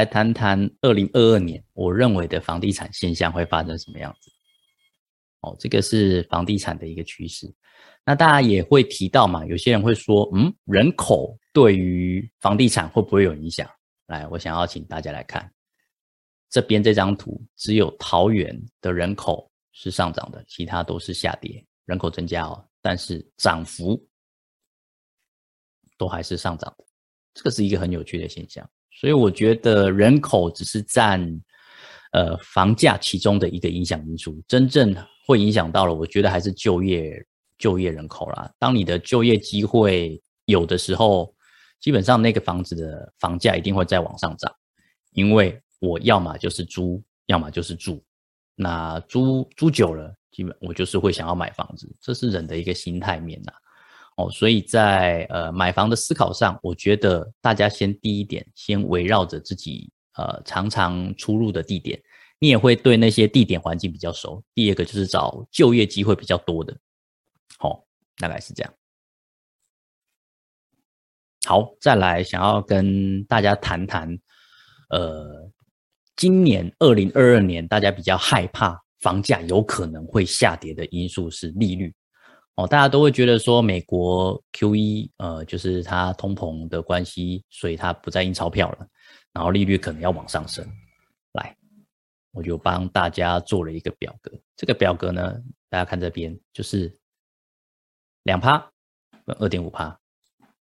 来谈谈二零二二年，我认为的房地产现象会发生什么样子？哦，这个是房地产的一个趋势。那大家也会提到嘛，有些人会说，嗯，人口对于房地产会不会有影响？来，我想要请大家来看这边这张图，只有桃园的人口是上涨的，其他都是下跌，人口增加哦，但是涨幅都还是上涨的，这个是一个很有趣的现象。所以我觉得人口只是占呃房价其中的一个影响因素，真正会影响到了，我觉得还是就业。就业人口啦，当你的就业机会有的时候，基本上那个房子的房价一定会再往上涨，因为我要么就是租，要么就是住，那租租久了，基本我就是会想要买房子，这是人的一个心态面呐。哦，所以在呃买房的思考上，我觉得大家先第一点，先围绕着自己呃常常出入的地点，你也会对那些地点环境比较熟。第二个就是找就业机会比较多的。好，大概是这样。好，再来想要跟大家谈谈，呃，今年二零二二年大家比较害怕房价有可能会下跌的因素是利率。哦，大家都会觉得说美国 Q E 呃，就是它通膨的关系，所以它不再印钞票了，然后利率可能要往上升。来，我就帮大家做了一个表格，这个表格呢，大家看这边就是。两趴二点五趴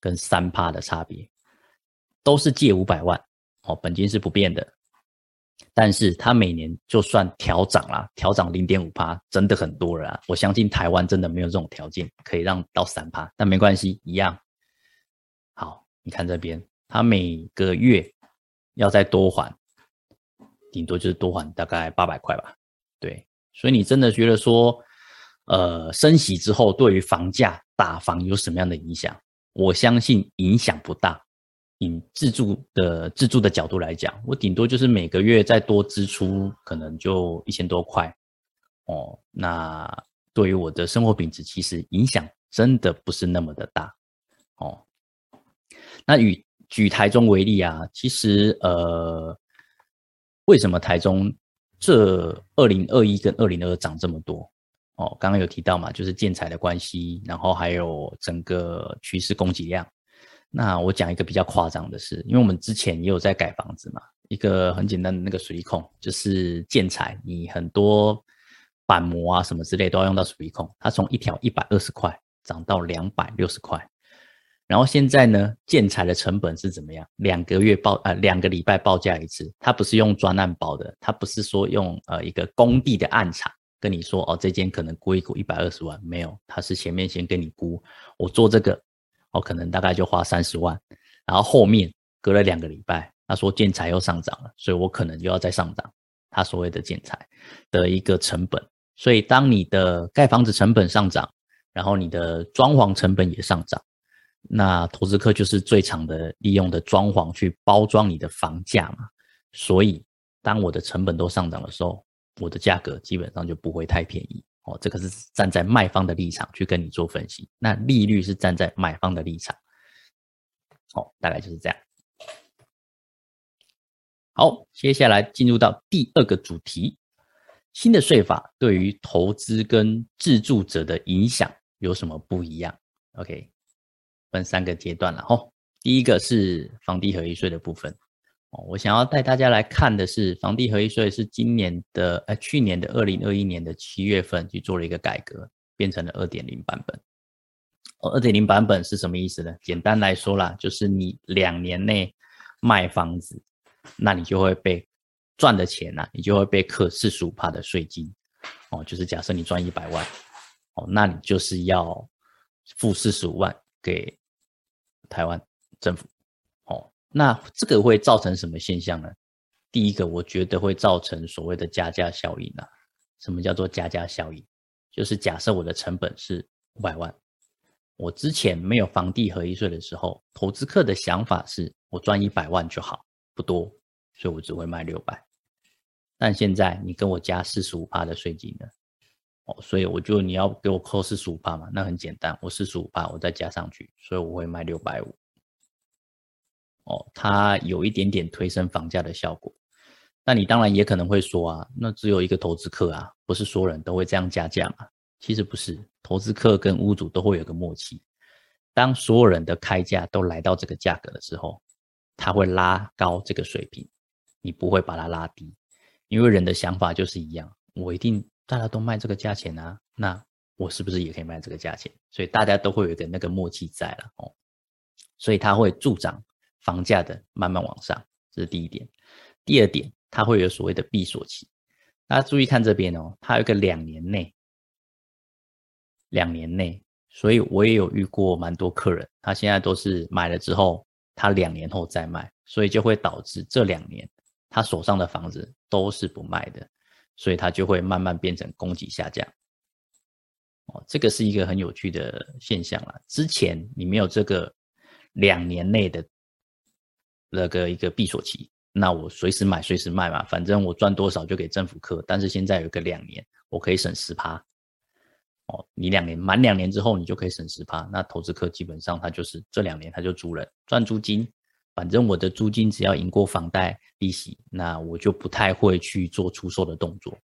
跟三趴的差别，都是借五百万哦，本金是不变的，但是它每年就算调涨啦，调涨零点五趴，真的很多了。我相信台湾真的没有这种条件可以让到三趴，但没关系，一样。好，你看这边，它每个月要再多还，顶多就是多还大概八百块吧。对，所以你真的觉得说。呃，升息之后对于房价打房有什么样的影响？我相信影响不大。以自住的自住的角度来讲，我顶多就是每个月再多支出，可能就一千多块。哦，那对于我的生活品质，其实影响真的不是那么的大。哦，那以举台中为例啊，其实呃，为什么台中这二零二一跟二零二涨这么多？哦，刚刚有提到嘛，就是建材的关系，然后还有整个趋势供给量。那我讲一个比较夸张的事，因为我们之前也有在改房子嘛，一个很简单的那个水力控，就是建材，你很多板模啊什么之类都要用到水力控，它从一条一百二十块涨到两百六十块。然后现在呢，建材的成本是怎么样？两个月报呃两个礼拜报价一次，它不是用专案包的，它不是说用呃一个工地的暗场。跟你说哦，这间可能估一估一百二十万，没有，他是前面先跟你估，我做这个，哦，可能大概就花三十万，然后后面隔了两个礼拜，他说建材又上涨了，所以我可能就要再上涨，他所谓的建材的一个成本，所以当你的盖房子成本上涨，然后你的装潢成本也上涨，那投资客就是最常的利用的装潢去包装你的房价嘛，所以当我的成本都上涨的时候。我的价格基本上就不会太便宜哦，这个是站在卖方的立场去跟你做分析，那利率是站在买方的立场，哦，大概就是这样。好，接下来进入到第二个主题，新的税法对于投资跟自住者的影响有什么不一样？OK，分三个阶段了哈，第一个是房地合一税的部分。我想要带大家来看的是房地合一税，是今年的呃去年的二零二一年的七月份去做了一个改革，变成了二点零版本。哦，二点零版本是什么意思呢？简单来说啦，就是你两年内卖房子，那你就会被赚的钱呐，你就会被课四十五趴的税金。哦，就是假设你赚一百万，哦，那你就是要付四十五万给台湾政府。那这个会造成什么现象呢？第一个，我觉得会造成所谓的加价效应啊。什么叫做加价效应？就是假设我的成本是五百万，我之前没有房地合一税的时候，投资客的想法是我赚一百万就好，不多，所以我只会卖六百。但现在你跟我加四十五趴的税金呢？哦，所以我就你要给我扣四十五趴嘛？那很简单，我四十五趴我再加上去，所以我会卖六百五。哦，它有一点点推升房价的效果。那你当然也可能会说啊，那只有一个投资客啊，不是所有人都会这样加价嘛？其实不是，投资客跟屋主都会有个默契，当所有人的开价都来到这个价格的时候，他会拉高这个水平，你不会把它拉低，因为人的想法就是一样，我一定大家都卖这个价钱啊，那我是不是也可以卖这个价钱？所以大家都会有一个那个默契在了哦，所以它会助长房价的慢慢往上，这是第一点。第二点。它会有所谓的闭锁期，大家注意看这边哦，它有一个两年内，两年内，所以我也有遇过蛮多客人，他现在都是买了之后，他两年后再卖，所以就会导致这两年他手上的房子都是不卖的，所以他就会慢慢变成供给下降。哦，这个是一个很有趣的现象了。之前你没有这个两年内的那个一个闭锁期。那我随时买随时卖嘛，反正我赚多少就给政府课。但是现在有个两年，我可以省十趴。哦，你两年满两年之后，你就可以省十趴。那投资客基本上他就是这两年他就租人赚租金，反正我的租金只要赢过房贷利息，那我就不太会去做出售的动作。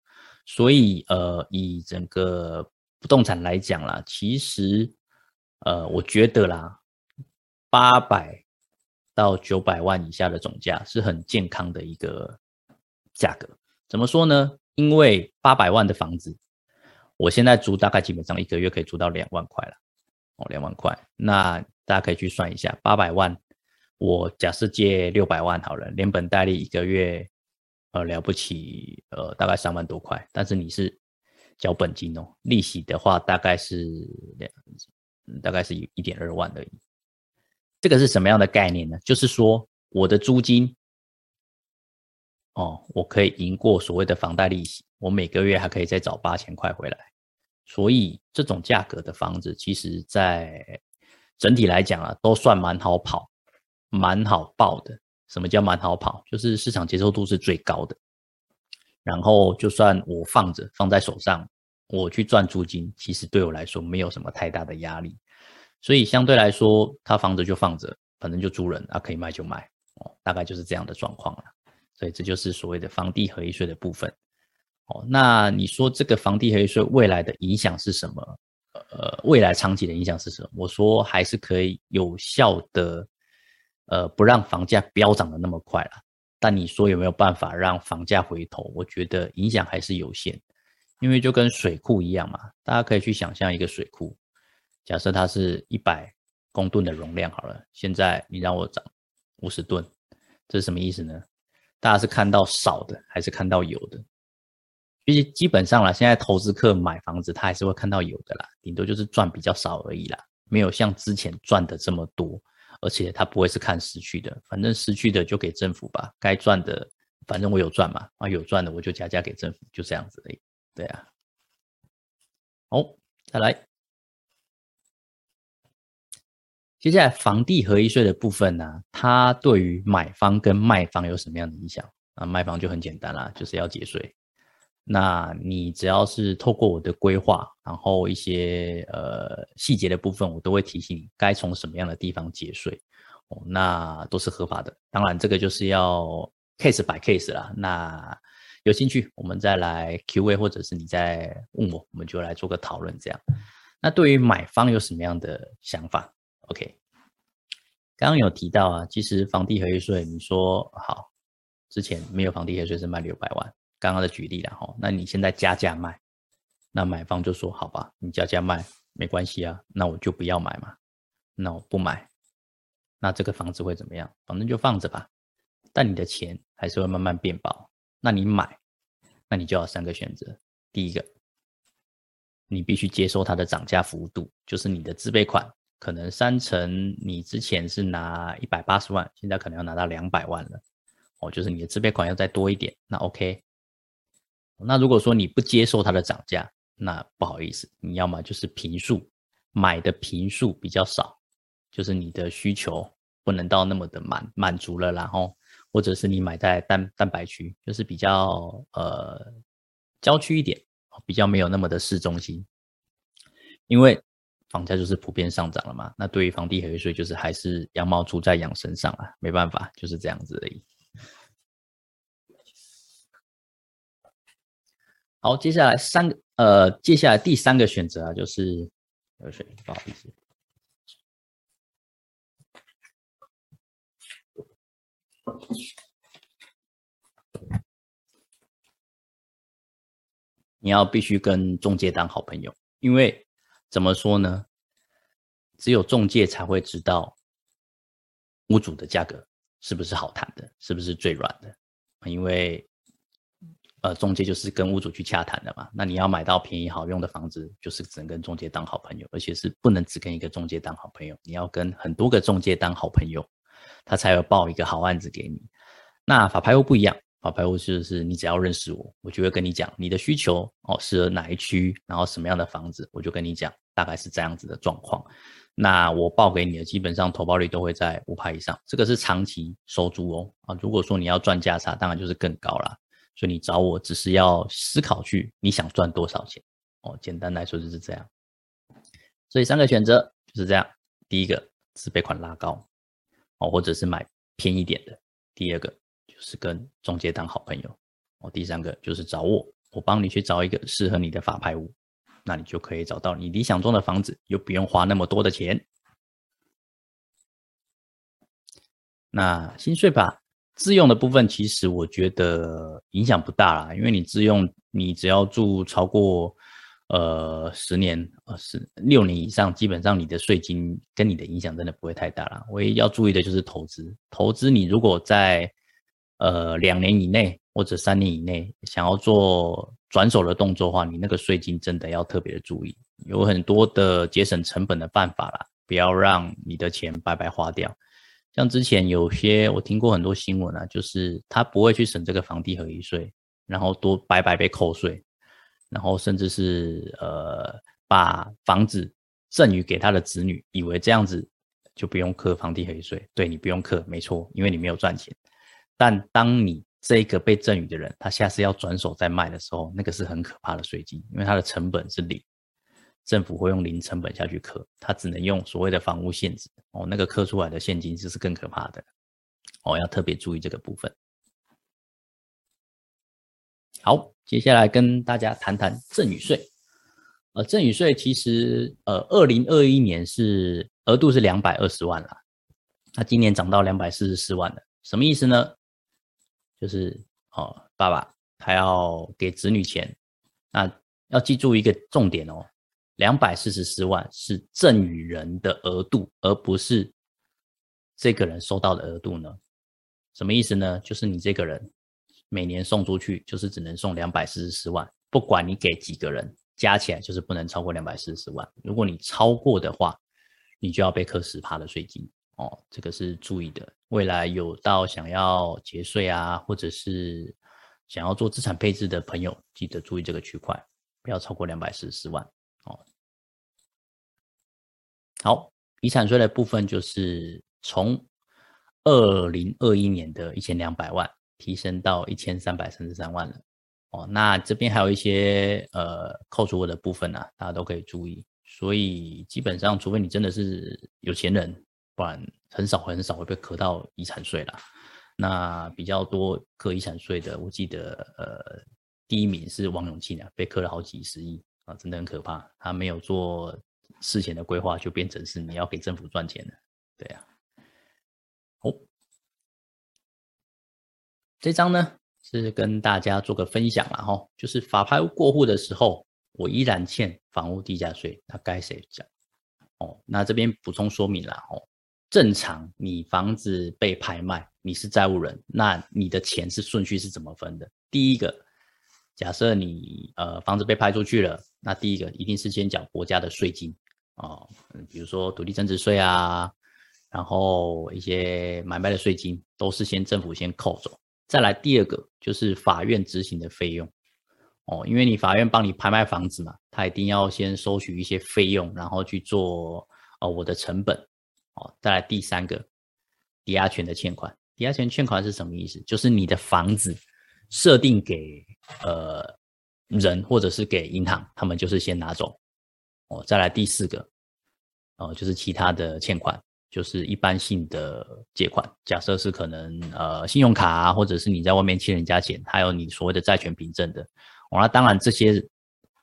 所以呃，以整个不动产来讲啦，其实呃，我觉得啦，八百。到九百万以下的总价是很健康的一个价格。怎么说呢？因为八百万的房子，我现在租大概基本上一个月可以租到两万块了。哦，两万块，那大家可以去算一下，八百万，我假设借六百万好了，连本带利一个月，呃，了不起，呃，大概三万多块。但是你是交本金哦，利息的话大概是两，大概是一点二万而已。这个是什么样的概念呢？就是说，我的租金，哦，我可以赢过所谓的房贷利息，我每个月还可以再找八千块回来。所以，这种价格的房子，其实在整体来讲啊，都算蛮好跑、蛮好报的。什么叫蛮好跑？就是市场接受度是最高的。然后，就算我放着放在手上，我去赚租金，其实对我来说没有什么太大的压力。所以相对来说，他房子就放着，反正就租人啊，可以卖就卖哦，大概就是这样的状况了。所以这就是所谓的房地合一税的部分哦。那你说这个房地合一税未来的影响是什么？呃，未来长期的影响是什么？我说还是可以有效的，呃，不让房价飙涨的那么快了。但你说有没有办法让房价回头？我觉得影响还是有限，因为就跟水库一样嘛，大家可以去想象一个水库。假设它是一百公吨的容量好了，现在你让我涨五十吨，这是什么意思呢？大家是看到少的还是看到有的？其实基本上啦，现在投资客买房子他还是会看到有的啦，顶多就是赚比较少而已啦，没有像之前赚的这么多，而且他不会是看失去的，反正失去的就给政府吧，该赚的反正我有赚嘛，啊有赚的我就加价给政府，就这样子而已。对啊，好，再来。接下来，房地合一税的部分呢，它对于买方跟卖方有什么样的影响？啊，卖方就很简单啦，就是要节税。那你只要是透过我的规划，然后一些呃细节的部分，我都会提醒你该从什么样的地方节税，哦，那都是合法的。当然，这个就是要 case by case 啦。那有兴趣，我们再来 Q&A，或者是你再问我，我们就来做个讨论。这样，那对于买方有什么样的想法？OK，刚刚有提到啊，其实房地合一税，你说好，之前没有房地合一税是卖六百万，刚刚的举例了哈，那你现在加价卖，那买方就说好吧，你加价卖没关系啊，那我就不要买嘛，那我不买，那这个房子会怎么样？反正就放着吧，但你的钱还是会慢慢变薄，那你买，那你就要三个选择，第一个，你必须接受它的涨价幅度，就是你的自备款。可能三成，你之前是拿一百八十万，现在可能要拿到两百万了，哦，就是你的自备款要再多一点，那 OK。那如果说你不接受它的涨价，那不好意思，你要么就是平数买的平数比较少，就是你的需求不能到那么的满满足了，然后或者是你买在蛋蛋白区，就是比较呃郊区一点，比较没有那么的市中心，因为。房价就是普遍上涨了嘛。那对于房地合一税，就是还是羊毛出在羊身上啊，没办法，就是这样子而已。好，接下来三个，呃，接下来第三个选择啊，就是有水，不好意思。你要必须跟中介当好朋友，因为怎么说呢？只有中介才会知道屋主的价格是不是好谈的，是不是最软的。因为呃，中介就是跟屋主去洽谈的嘛。那你要买到便宜好用的房子，就是只能跟中介当好朋友，而且是不能只跟一个中介当好朋友，你要跟很多个中介当好朋友，他才有报一个好案子给你。那法拍屋不一样。法拍屋就是你只要认识我，我就会跟你讲你的需求哦，适合哪一区，然后什么样的房子，我就跟你讲，大概是这样子的状况。那我报给你的基本上投报率都会在五排以上，这个是长期收租哦啊。如果说你要赚价差，当然就是更高啦。所以你找我只是要思考去你想赚多少钱哦，简单来说就是这样。所以三个选择就是这样，第一个自备款拉高哦，或者是买偏一点的，第二个。是跟中介当好朋友哦。第三个就是找我，我帮你去找一个适合你的法拍屋，那你就可以找到你理想中的房子，又不用花那么多的钱。那新税法自用的部分，其实我觉得影响不大啦，因为你自用，你只要住超过呃十年、呃十六年以上，基本上你的税金跟你的影响真的不会太大啦。唯一要注意的就是投资，投资你如果在呃，两年以内或者三年以内想要做转手的动作的话，你那个税金真的要特别的注意，有很多的节省成本的办法啦，不要让你的钱白白花掉。像之前有些我听过很多新闻啊，就是他不会去省这个房地合一税，然后多白白被扣税，然后甚至是呃把房子赠予给他的子女，以为这样子就不用课房地合一税。对你不用课，没错，因为你没有赚钱。但当你这个被赠予的人，他下次要转手再卖的时候，那个是很可怕的税金，因为它的成本是零，政府会用零成本下去克，他只能用所谓的房屋限制哦，那个刻出来的现金就是更可怕的哦，要特别注意这个部分。好，接下来跟大家谈谈赠与税。呃，赠与税其实呃，二零二一年是额度是两百二十万了，那今年涨到两百四十四万了，什么意思呢？就是哦，爸爸他要给子女钱，那要记住一个重点哦，两百四十四万是赠与人的额度，而不是这个人收到的额度呢？什么意思呢？就是你这个人每年送出去，就是只能送两百四十四万，不管你给几个人，加起来就是不能超过两百四十四万。如果你超过的话，你就要被扣十趴的税金。哦，这个是注意的。未来有到想要节税啊，或者是想要做资产配置的朋友，记得注意这个区块，不要超过两百四十四万。哦，好，遗产税的部分就是从二零二一年的一千两百万提升到一千三百三十三万了。哦，那这边还有一些呃扣除的部分呢，大家都可以注意。所以基本上，除非你真的是有钱人。不然很少很少会被磕到遗产税啦。那比较多磕遗产税的，我记得呃第一名是王永庆啊，被磕了好几十亿啊，真的很可怕。他没有做事前的规划，就变成是你要给政府赚钱了，对啊。好，这张呢是跟大家做个分享了哈，就是法拍过户的时候，我依然欠房屋地价税，那该谁缴？哦，那这边补充说明了哦。正常，你房子被拍卖，你是债务人，那你的钱是顺序是怎么分的？第一个，假设你呃房子被拍出去了，那第一个一定是先缴国家的税金哦，比如说土地增值税啊，然后一些买卖的税金都是先政府先扣走。再来第二个就是法院执行的费用哦，因为你法院帮你拍卖房子嘛，他一定要先收取一些费用，然后去做哦我的成本。再来第三个，抵押权的欠款。抵押权欠款是什么意思？就是你的房子设定给呃人或者是给银行，他们就是先拿走。哦，再来第四个，呃，就是其他的欠款，就是一般性的借款。假设是可能呃信用卡啊，或者是你在外面欠人家钱，还有你所谓的债权凭证的，哦，那当然这些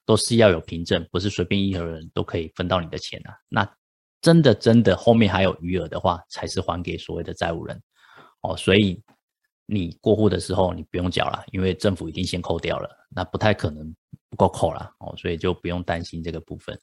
都是要有凭证，不是随便一个人都可以分到你的钱啊。那真的真的后面还有余额的话，才是还给所谓的债务人。哦，所以你过户的时候你不用缴了，因为政府已经先扣掉了，那不太可能不够扣了。哦，所以就不用担心这个部分。